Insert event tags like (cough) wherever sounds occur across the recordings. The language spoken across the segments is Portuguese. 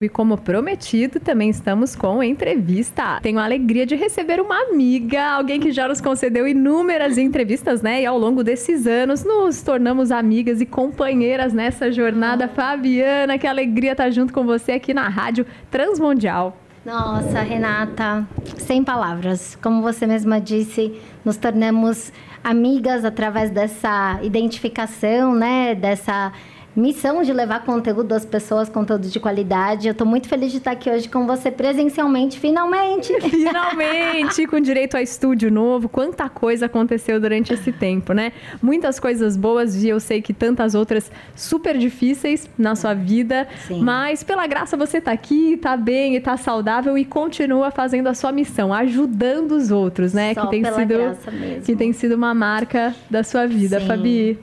E como prometido, também estamos com entrevista. Tenho a alegria de receber uma amiga, alguém que já nos concedeu inúmeras entrevistas, né? E ao longo desses anos nos tornamos amigas e companheiras nessa jornada. Fabiana, que alegria estar junto com você aqui na Rádio Transmundial. Nossa, Renata, sem palavras. Como você mesma disse, nos tornamos amigas através dessa identificação, né? Dessa missão de levar conteúdo às pessoas, conteúdo de qualidade. Eu estou muito feliz de estar aqui hoje com você presencialmente, finalmente. (laughs) Finalmente, com direito a estúdio novo. Quanta coisa aconteceu durante esse tempo, né? Muitas coisas boas e eu sei que tantas outras super difíceis na sua vida. Sim. Mas pela graça você está aqui, está bem, está saudável e continua fazendo a sua missão, ajudando os outros, né? Só que tem sido que tem sido uma marca da sua vida, Sim. Fabi.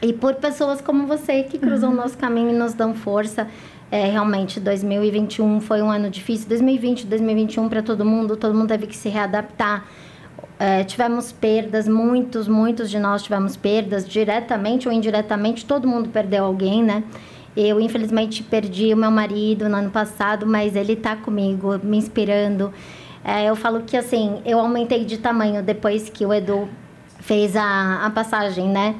E por pessoas como você que cruzam o uhum. nosso caminho e nos dão força. É, realmente, 2021 foi um ano difícil. 2020, 2021 para todo mundo, todo mundo teve que se readaptar. É, tivemos perdas, muitos, muitos de nós tivemos perdas, diretamente ou indiretamente, todo mundo perdeu alguém, né? Eu, infelizmente, perdi o meu marido no ano passado, mas ele está comigo, me inspirando. É, eu falo que, assim, eu aumentei de tamanho depois que o Edu fez a, a passagem, né?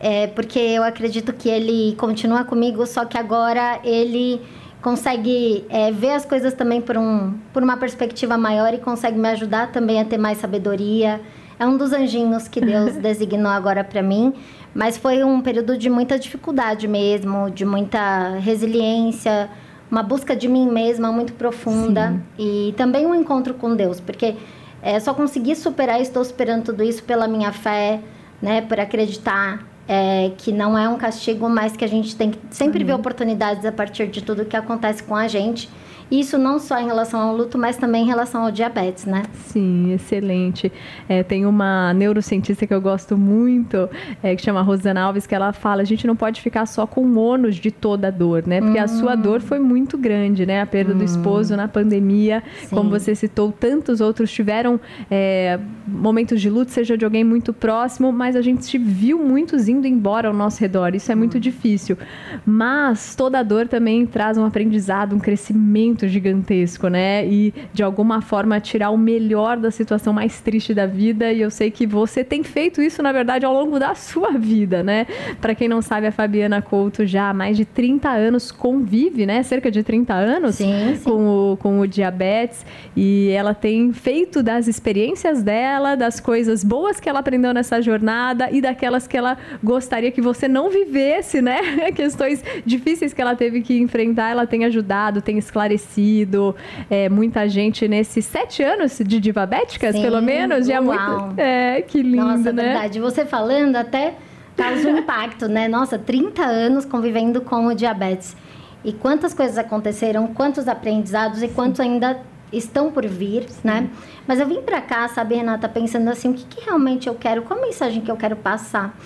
É, porque eu acredito que ele continua comigo, só que agora ele consegue é, ver as coisas também por, um, por uma perspectiva maior e consegue me ajudar também a ter mais sabedoria. É um dos anjinhos que Deus (laughs) designou agora para mim, mas foi um período de muita dificuldade mesmo, de muita resiliência, uma busca de mim mesma muito profunda Sim. e também um encontro com Deus, porque é, só consegui superar, estou superando tudo isso pela minha fé, né, por acreditar é, que não é um castigo, mas que a gente tem que sempre uhum. ver oportunidades a partir de tudo que acontece com a gente. Isso não só em relação ao luto, mas também em relação ao diabetes, né? Sim, excelente. É, tem uma neurocientista que eu gosto muito, é, que chama Rosana Alves, que ela fala: a gente não pode ficar só com o ônus de toda a dor, né? Porque hum. a sua dor foi muito grande, né? A perda hum. do esposo na pandemia, Sim. como você citou, tantos outros tiveram é, momentos de luto, seja de alguém muito próximo, mas a gente viu muitos indo embora ao nosso redor. Isso é muito hum. difícil. Mas toda dor também traz um aprendizado, um crescimento gigantesco, né? E de alguma forma tirar o melhor da situação mais triste da vida. E eu sei que você tem feito isso, na verdade, ao longo da sua vida, né? Para quem não sabe, a Fabiana Couto já há mais de 30 anos convive, né? Cerca de 30 anos sim, sim. Com, o, com o diabetes. E ela tem feito das experiências dela, das coisas boas que ela aprendeu nessa jornada e daquelas que ela gostaria que você não vivesse, né? (laughs) Questões difíceis que ela teve que enfrentar, ela tem ajudado, tem esclarecido conhecido, é, muita gente nesses sete anos de Divabéticas, pelo menos. Já uau. muito. É, que lindo, Nossa, né? verdade. Você falando até causa um impacto, né? Nossa, 30 anos convivendo com o diabetes. E quantas coisas aconteceram, quantos aprendizados e quantos ainda estão por vir, Sim. né? Mas eu vim para cá, sabe, Renata, pensando assim, o que, que realmente eu quero, qual a mensagem que eu quero passar?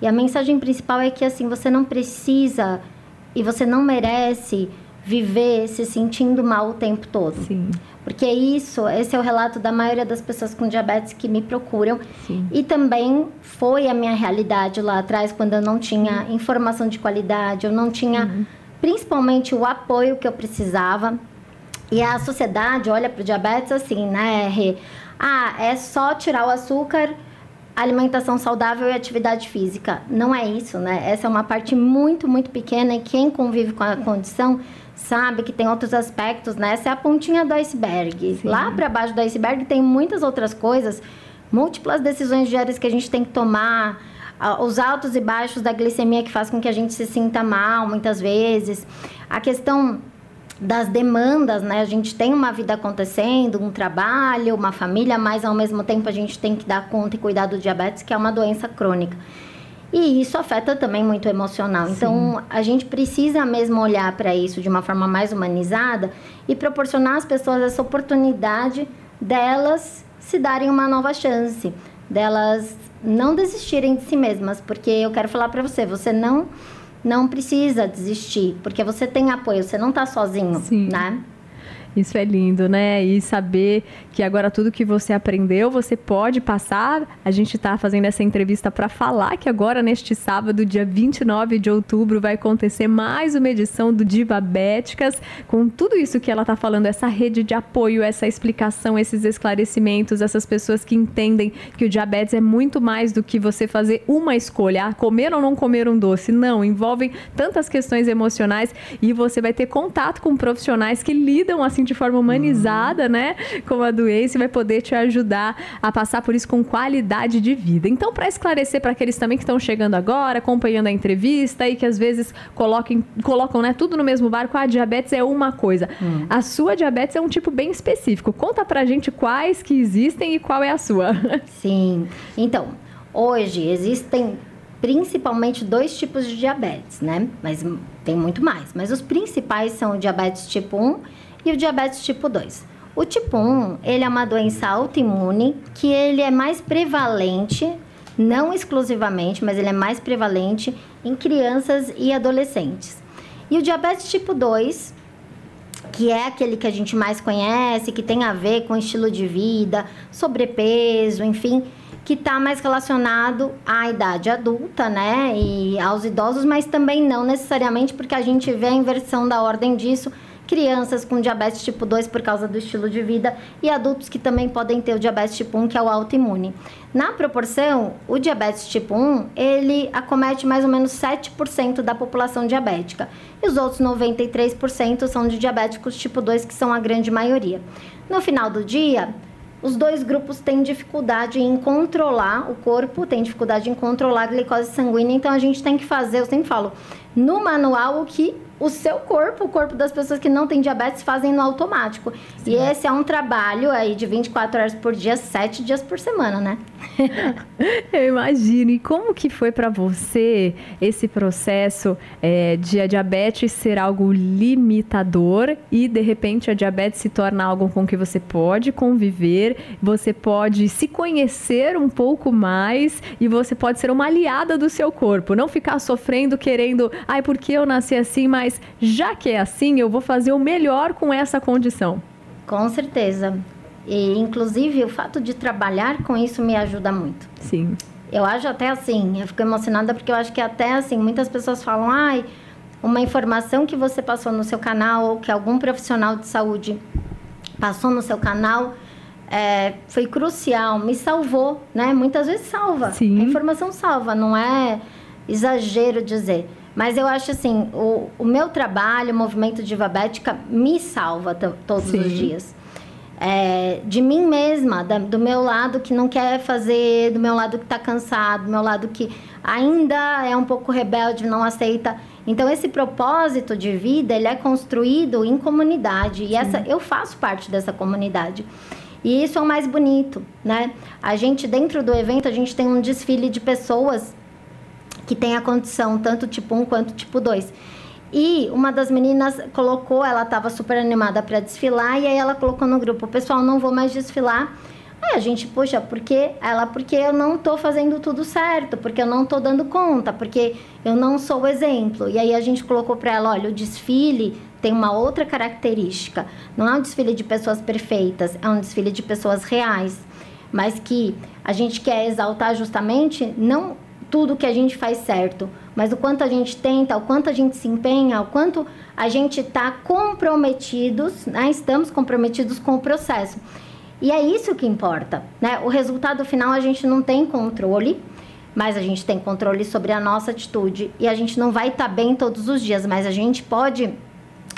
E a mensagem principal é que, assim, você não precisa e você não merece viver se sentindo mal o tempo todo. Sim. Porque isso, esse é o relato da maioria das pessoas com diabetes que me procuram. Sim. E também foi a minha realidade lá atrás, quando eu não tinha informação de qualidade, eu não tinha uhum. principalmente o apoio que eu precisava. E a sociedade olha para o diabetes assim, né, Rê? Ah, é só tirar o açúcar, alimentação saudável e atividade física. Não é isso, né? Essa é uma parte muito, muito pequena e quem convive com a condição sabe que tem outros aspectos, né? Essa é a pontinha do iceberg. Sim. Lá para baixo do iceberg tem muitas outras coisas, múltiplas decisões diárias que a gente tem que tomar, os altos e baixos da glicemia que faz com que a gente se sinta mal muitas vezes. A questão das demandas, né? A gente tem uma vida acontecendo, um trabalho, uma família, mas ao mesmo tempo a gente tem que dar conta e cuidar do diabetes, que é uma doença crônica. E isso afeta também muito o emocional. Sim. Então, a gente precisa mesmo olhar para isso de uma forma mais humanizada e proporcionar às pessoas essa oportunidade delas se darem uma nova chance, delas não desistirem de si mesmas, porque eu quero falar para você, você não não precisa desistir, porque você tem apoio, você não está sozinho, Sim. né? Isso é lindo, né? E saber que agora tudo que você aprendeu, você pode passar. A gente está fazendo essa entrevista para falar que agora, neste sábado, dia 29 de outubro, vai acontecer mais uma edição do Diabéticas, com tudo isso que ela está falando, essa rede de apoio, essa explicação, esses esclarecimentos, essas pessoas que entendem que o diabetes é muito mais do que você fazer uma escolha, ah, comer ou não comer um doce. Não, envolvem tantas questões emocionais e você vai ter contato com profissionais que lidam assim de forma humanizada, uhum. né, com a doença e vai poder te ajudar a passar por isso com qualidade de vida. Então, para esclarecer para aqueles também que estão chegando agora, acompanhando a entrevista e que às vezes coloquem, colocam né, tudo no mesmo barco, a diabetes é uma coisa. Hum. A sua diabetes é um tipo bem específico. Conta pra gente quais que existem e qual é a sua. (laughs) Sim. Então, hoje existem principalmente dois tipos de diabetes, né? Mas tem muito mais. Mas os principais são o diabetes tipo 1 e o diabetes tipo 2. O tipo 1, ele é uma doença autoimune que ele é mais prevalente, não exclusivamente, mas ele é mais prevalente em crianças e adolescentes. E o diabetes tipo 2, que é aquele que a gente mais conhece, que tem a ver com estilo de vida, sobrepeso, enfim, que está mais relacionado à idade adulta, né, e aos idosos, mas também não necessariamente porque a gente vê a inversão da ordem disso crianças com diabetes tipo 2 por causa do estilo de vida e adultos que também podem ter o diabetes tipo 1, que é o autoimune. Na proporção, o diabetes tipo 1, ele acomete mais ou menos 7% da população diabética. E os outros 93% são de diabéticos tipo 2, que são a grande maioria. No final do dia, os dois grupos têm dificuldade em controlar o corpo, tem dificuldade em controlar a glicose sanguínea, então a gente tem que fazer, eu sempre falo, no manual o que o seu corpo, o corpo das pessoas que não têm diabetes fazem no automático. Sim. E esse é um trabalho aí de 24 horas por dia, 7 dias por semana, né? (laughs) Eu imagino. E como que foi para você esse processo é, de a diabetes ser algo limitador e de repente a diabetes se torna algo com que você pode conviver, você pode se conhecer um pouco mais e você pode ser uma aliada do seu corpo, não ficar sofrendo querendo, ai, porque eu nasci assim, mas mas já que é assim, eu vou fazer o melhor com essa condição. Com certeza. E, inclusive, o fato de trabalhar com isso me ajuda muito. Sim. Eu acho até assim, eu fico emocionada porque eu acho que até assim, muitas pessoas falam, ai, uma informação que você passou no seu canal ou que algum profissional de saúde passou no seu canal é, foi crucial, me salvou, né? Muitas vezes salva. Sim. A informação salva, não é exagero dizer. Mas eu acho assim, o, o meu trabalho, o movimento Bética, me salva todos Sim. os dias. É, de mim mesma, da, do meu lado que não quer fazer, do meu lado que está cansado, do meu lado que ainda é um pouco rebelde, não aceita. Então esse propósito de vida ele é construído em comunidade e essa eu faço parte dessa comunidade. E isso é o mais bonito, né? A gente dentro do evento a gente tem um desfile de pessoas que tem a condição tanto tipo 1 quanto tipo 2. E uma das meninas colocou, ela estava super animada para desfilar, e aí ela colocou no grupo: Pessoal, não vou mais desfilar. Aí a gente, puxa, porque ela, porque eu não tô fazendo tudo certo, porque eu não tô dando conta, porque eu não sou o exemplo. E aí a gente colocou para ela: olha, o desfile tem uma outra característica. Não é um desfile de pessoas perfeitas, é um desfile de pessoas reais, mas que a gente quer exaltar justamente não tudo que a gente faz certo, mas o quanto a gente tenta, o quanto a gente se empenha, o quanto a gente está comprometidos, né? estamos comprometidos com o processo. E é isso que importa, né? O resultado final a gente não tem controle, mas a gente tem controle sobre a nossa atitude e a gente não vai estar tá bem todos os dias, mas a gente pode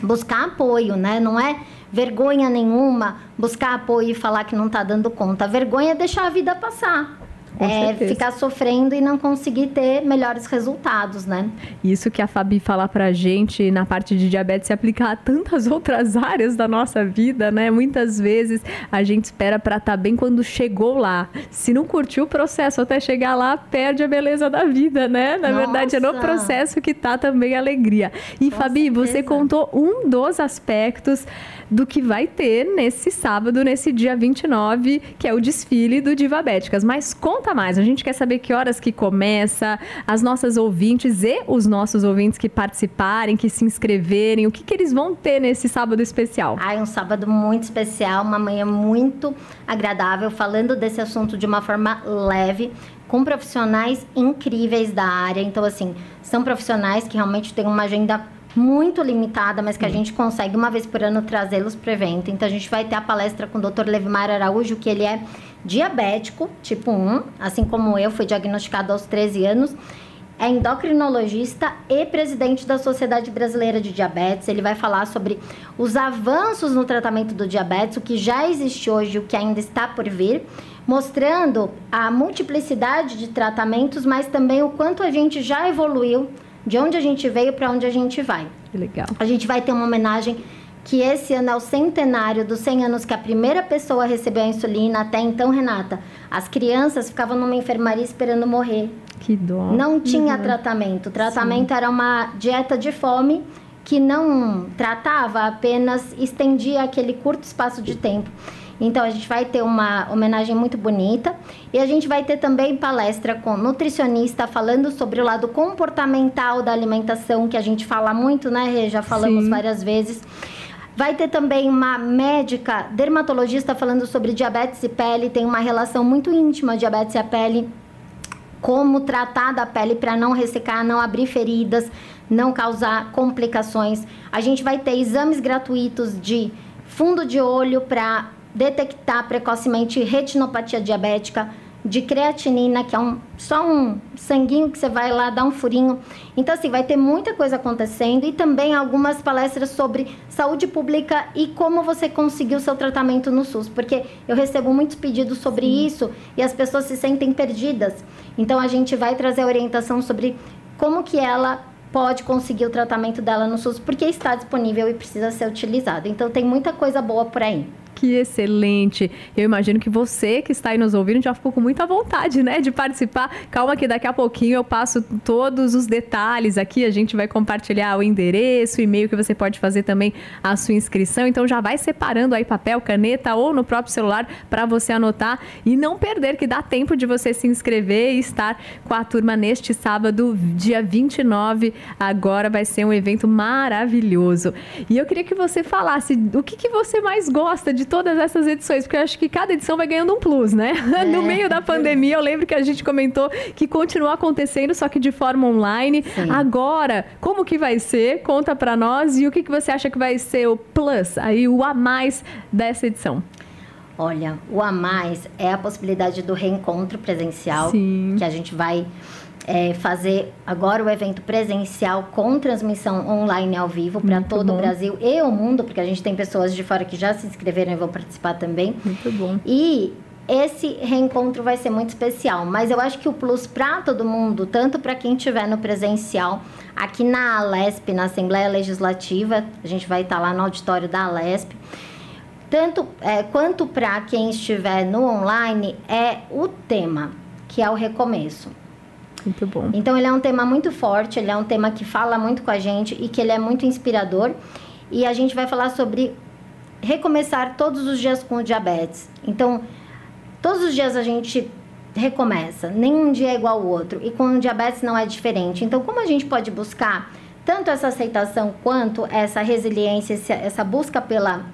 buscar apoio, né? Não é vergonha nenhuma buscar apoio e falar que não está dando conta. A vergonha é deixar a vida passar é, ficar sofrendo e não conseguir ter melhores resultados, né? Isso que a Fabi fala pra gente na parte de diabetes se aplica a tantas (laughs) outras áreas da nossa vida, né? Muitas vezes a gente espera para estar tá bem quando chegou lá. Se não curtiu o processo até chegar lá, perde a beleza da vida, né? Na nossa. verdade, é no processo que tá também a alegria. E Com Fabi, certeza. você contou um dos aspectos do que vai ter nesse sábado, nesse dia 29, que é o desfile do Divabéticas. Mas conta conta mais. A gente quer saber que horas que começa, as nossas ouvintes e os nossos ouvintes que participarem, que se inscreverem, o que, que eles vão ter nesse sábado especial. Ah, é um sábado muito especial, uma manhã muito agradável, falando desse assunto de uma forma leve, com profissionais incríveis da área. Então, assim, são profissionais que realmente têm uma agenda muito limitada, mas que a gente consegue uma vez por ano trazê-los para o evento. Então a gente vai ter a palestra com o Dr. Levimar Araújo, que ele é diabético, tipo 1, assim como eu, fui diagnosticado aos 13 anos. É endocrinologista e presidente da Sociedade Brasileira de Diabetes. Ele vai falar sobre os avanços no tratamento do diabetes, o que já existe hoje e o que ainda está por vir, mostrando a multiplicidade de tratamentos, mas também o quanto a gente já evoluiu de onde a gente veio para onde a gente vai. Legal. A gente vai ter uma homenagem que esse ano é o centenário dos 100 anos que a primeira pessoa recebeu a insulina. Até então, Renata, as crianças ficavam numa enfermaria esperando morrer. Que dó. Não tinha uhum. tratamento. O tratamento Sim. era uma dieta de fome que não tratava, apenas estendia aquele curto espaço de tempo. Então a gente vai ter uma homenagem muito bonita e a gente vai ter também palestra com nutricionista falando sobre o lado comportamental da alimentação que a gente fala muito, né, Rê? Já falamos Sim. várias vezes. Vai ter também uma médica dermatologista falando sobre diabetes e pele, tem uma relação muito íntima diabetes e a pele. Como tratar da pele para não ressecar, não abrir feridas, não causar complicações. A gente vai ter exames gratuitos de fundo de olho para detectar precocemente retinopatia diabética, de creatinina, que é um, só um sanguinho que você vai lá dar um furinho. Então, assim, vai ter muita coisa acontecendo e também algumas palestras sobre saúde pública e como você conseguiu o seu tratamento no SUS, porque eu recebo muitos pedidos sobre Sim. isso e as pessoas se sentem perdidas. Então, a gente vai trazer orientação sobre como que ela pode conseguir o tratamento dela no SUS, porque está disponível e precisa ser utilizado. Então, tem muita coisa boa por aí. Que excelente! Eu imagino que você que está aí nos ouvindo já ficou com muita vontade, né, de participar. Calma que daqui a pouquinho eu passo todos os detalhes aqui. A gente vai compartilhar o endereço, o e-mail que você pode fazer também a sua inscrição. Então já vai separando aí papel, caneta ou no próprio celular para você anotar e não perder que dá tempo de você se inscrever e estar com a turma neste sábado, dia 29. Agora vai ser um evento maravilhoso. E eu queria que você falasse o que, que você mais gosta de todas essas edições, porque eu acho que cada edição vai ganhando um plus, né? (laughs) É. No meio da pandemia, eu lembro que a gente comentou que continua acontecendo, só que de forma online. Sim. Agora, como que vai ser? Conta para nós e o que, que você acha que vai ser o plus, aí o a mais dessa edição? Olha, o a mais é a possibilidade do reencontro presencial, Sim. que a gente vai é, fazer agora o evento presencial com transmissão online ao vivo para todo bom. o Brasil e o mundo, porque a gente tem pessoas de fora que já se inscreveram e vão participar também. Muito bom. E esse reencontro vai ser muito especial, mas eu acho que o plus para todo mundo, tanto para quem estiver no presencial, aqui na Alesp, na Assembleia Legislativa, a gente vai estar lá no auditório da Alesp, tanto é, quanto para quem estiver no online, é o tema, que é o recomeço. Muito bom. Então ele é um tema muito forte, ele é um tema que fala muito com a gente e que ele é muito inspirador. E a gente vai falar sobre recomeçar todos os dias com o diabetes. Então, todos os dias a gente recomeça, nenhum dia é igual ao outro. E com o diabetes não é diferente. Então, como a gente pode buscar tanto essa aceitação quanto essa resiliência, essa busca pela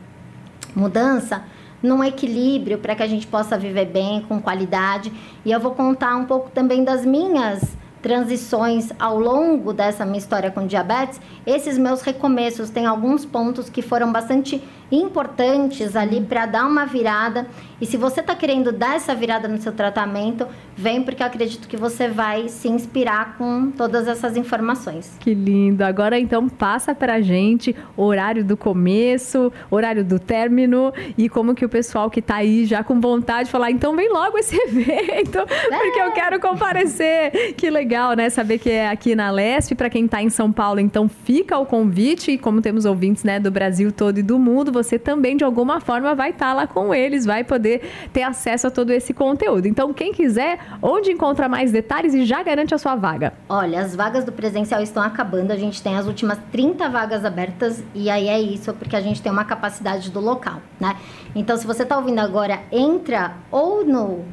mudança, num equilíbrio para que a gente possa viver bem, com qualidade. E eu vou contar um pouco também das minhas transições ao longo dessa minha história com diabetes, esses meus recomeços têm alguns pontos que foram bastante importantes ali para dar uma virada. E se você está querendo dar essa virada no seu tratamento, vem porque eu acredito que você vai se inspirar com todas essas informações. Que lindo! Agora então passa para a gente horário do começo, horário do término e como que o pessoal que está aí já com vontade de falar, então vem logo esse (laughs) evento, é. porque eu quero comparecer. Que legal, né? Saber que é aqui na Lesp, para quem está em São Paulo, então fica o convite e como temos ouvintes, né, do Brasil todo e do mundo, você também de alguma forma vai estar tá lá com eles, vai poder ter acesso a todo esse conteúdo. Então, quem quiser, onde encontra mais detalhes e já garante a sua vaga? Olha, as vagas do presencial estão acabando, a gente tem as últimas 30 vagas abertas e aí é isso, porque a gente tem uma capacidade do local, né? Então, se você está ouvindo agora, entra ou no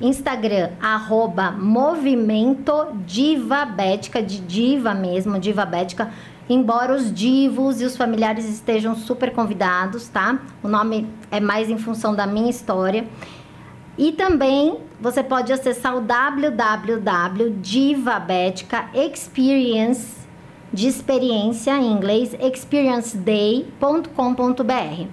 Instagram, arroba Movimento Diva Bética, de diva mesmo, diva bética. Embora os divos e os familiares estejam super convidados, tá? O nome é mais em função da minha história. E também você pode acessar o www.divabética experience de experiência em inglês experienceday.com.br.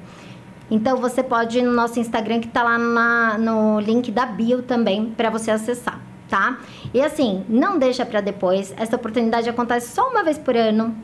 Então você pode ir no nosso Instagram que está lá na, no link da bio também para você acessar, tá? E assim, não deixa para depois. Essa oportunidade acontece só uma vez por ano.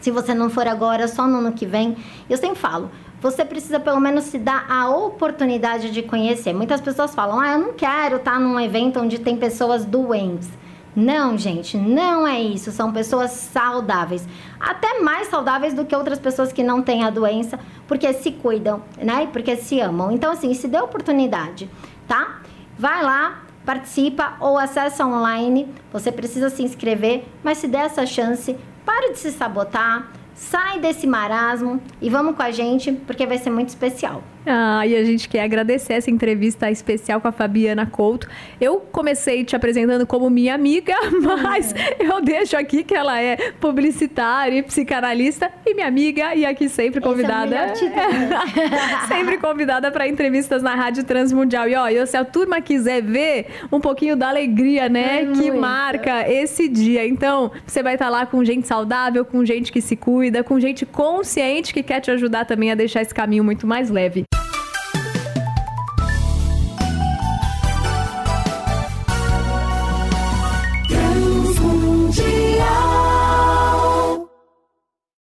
Se você não for agora, só no ano que vem. Eu sempre falo, você precisa pelo menos se dar a oportunidade de conhecer. Muitas pessoas falam: "Ah, eu não quero estar tá num evento onde tem pessoas doentes". Não, gente, não é isso. São pessoas saudáveis, até mais saudáveis do que outras pessoas que não têm a doença, porque se cuidam, né? Porque se amam. Então, assim, se dê oportunidade, tá? Vai lá, participa ou acessa online. Você precisa se inscrever, mas se der essa chance, pare de se sabotar Sai desse marasmo e vamos com a gente, porque vai ser muito especial. Ah, e a gente quer agradecer essa entrevista especial com a Fabiana Couto. Eu comecei te apresentando como minha amiga, (laughs) mas eu deixo aqui que ela é publicitária e psicanalista e minha amiga e aqui sempre convidada. É (laughs) sempre convidada para entrevistas na Rádio Transmundial. E ó, se a turma quiser ver um pouquinho da alegria, né, é que marca esse dia. Então, você vai estar lá com gente saudável, com gente que se cuida, com gente consciente que quer te ajudar também a deixar esse caminho muito mais leve.